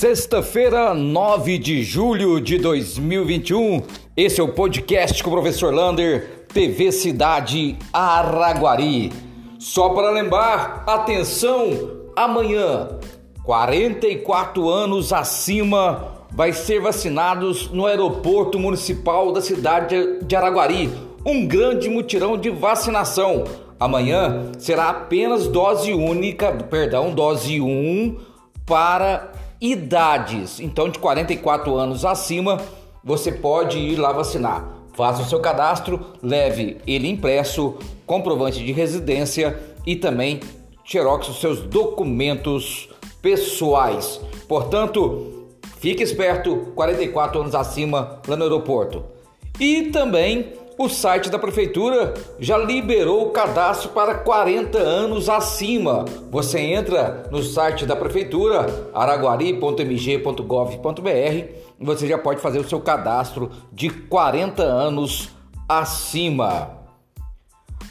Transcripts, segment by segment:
Sexta-feira, 9 de julho de 2021. Esse é o podcast com o professor Lander, TV Cidade Araguari. Só para lembrar, atenção, amanhã, 44 anos acima vai ser vacinados no aeroporto municipal da cidade de Araguari. Um grande mutirão de vacinação. Amanhã será apenas dose única, perdão, dose 1 para idades. Então, de 44 anos acima, você pode ir lá vacinar. Faça o seu cadastro, leve ele impresso, comprovante de residência e também xerox os seus documentos pessoais. Portanto, fique esperto, 44 anos acima lá no aeroporto. E também o site da prefeitura já liberou o cadastro para 40 anos acima. Você entra no site da prefeitura araguari.mg.gov.br e você já pode fazer o seu cadastro de 40 anos acima.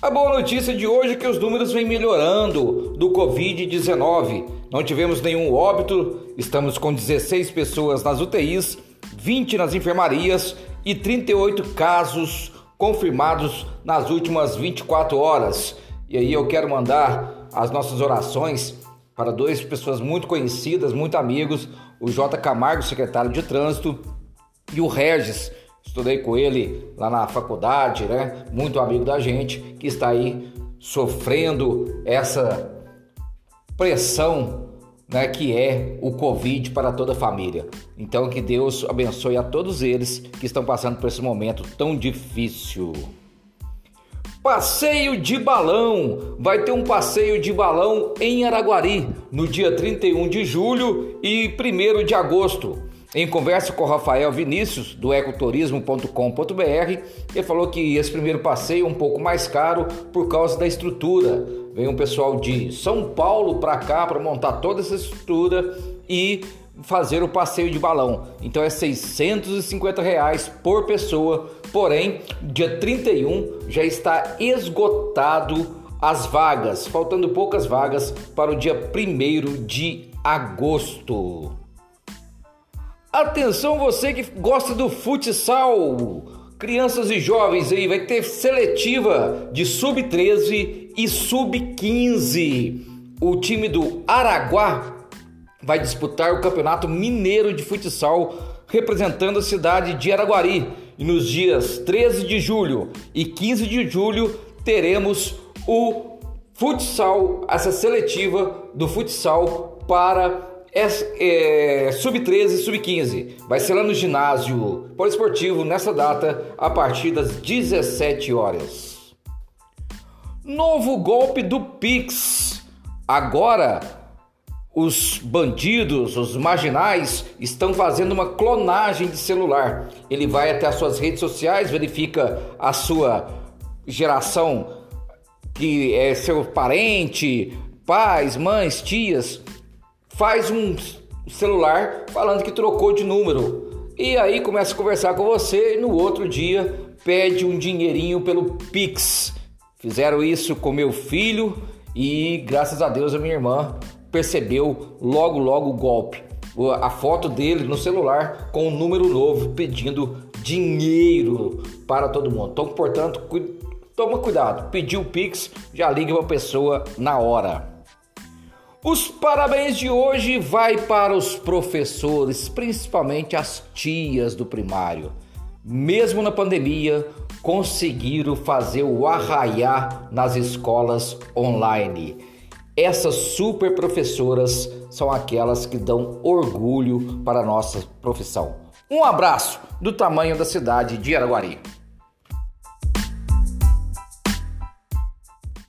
A boa notícia de hoje é que os números vêm melhorando do Covid-19. Não tivemos nenhum óbito, estamos com 16 pessoas nas UTIs, 20 nas enfermarias e 38 casos confirmados nas últimas 24 horas. E aí eu quero mandar as nossas orações para duas pessoas muito conhecidas, muito amigos, o J. Camargo, secretário de trânsito, e o Regis, estudei com ele lá na faculdade, né? Muito amigo da gente, que está aí sofrendo essa pressão né, que é o Covid para toda a família. Então, que Deus abençoe a todos eles que estão passando por esse momento tão difícil. Passeio de balão. Vai ter um passeio de balão em Araguari no dia 31 de julho e 1 de agosto. Em conversa com o Rafael Vinícius, do ecoturismo.com.br, ele falou que esse primeiro passeio é um pouco mais caro por causa da estrutura. Vem um pessoal de São Paulo para cá para montar toda essa estrutura e fazer o passeio de balão. Então é 650 reais por pessoa, porém, dia 31 já está esgotado as vagas, faltando poucas vagas para o dia 1 de agosto. Atenção você que gosta do futsal, crianças e jovens aí, vai ter seletiva de sub-13 e sub-15. O time do Araguá vai disputar o Campeonato Mineiro de Futsal representando a cidade de Araguari. E nos dias 13 de julho e 15 de julho teremos o futsal, essa seletiva do futsal para é, é, sub-13 e sub-15. Vai ser lá no ginásio poliesportivo nessa data, a partir das 17 horas. Novo golpe do Pix. Agora, os bandidos, os marginais, estão fazendo uma clonagem de celular. Ele vai até as suas redes sociais, verifica a sua geração, que é seu parente, pais, mães, tias faz um celular falando que trocou de número. E aí começa a conversar com você e no outro dia pede um dinheirinho pelo Pix. Fizeram isso com meu filho e graças a Deus a minha irmã percebeu logo logo o golpe. A foto dele no celular com um número novo pedindo dinheiro para todo mundo. Então, portanto, toma cuidado. Pediu o Pix, já liga para a pessoa na hora. Os parabéns de hoje vai para os professores, principalmente as tias do primário. Mesmo na pandemia, conseguiram fazer o arraiar nas escolas online. Essas super professoras são aquelas que dão orgulho para a nossa profissão. Um abraço do tamanho da cidade de Araguari.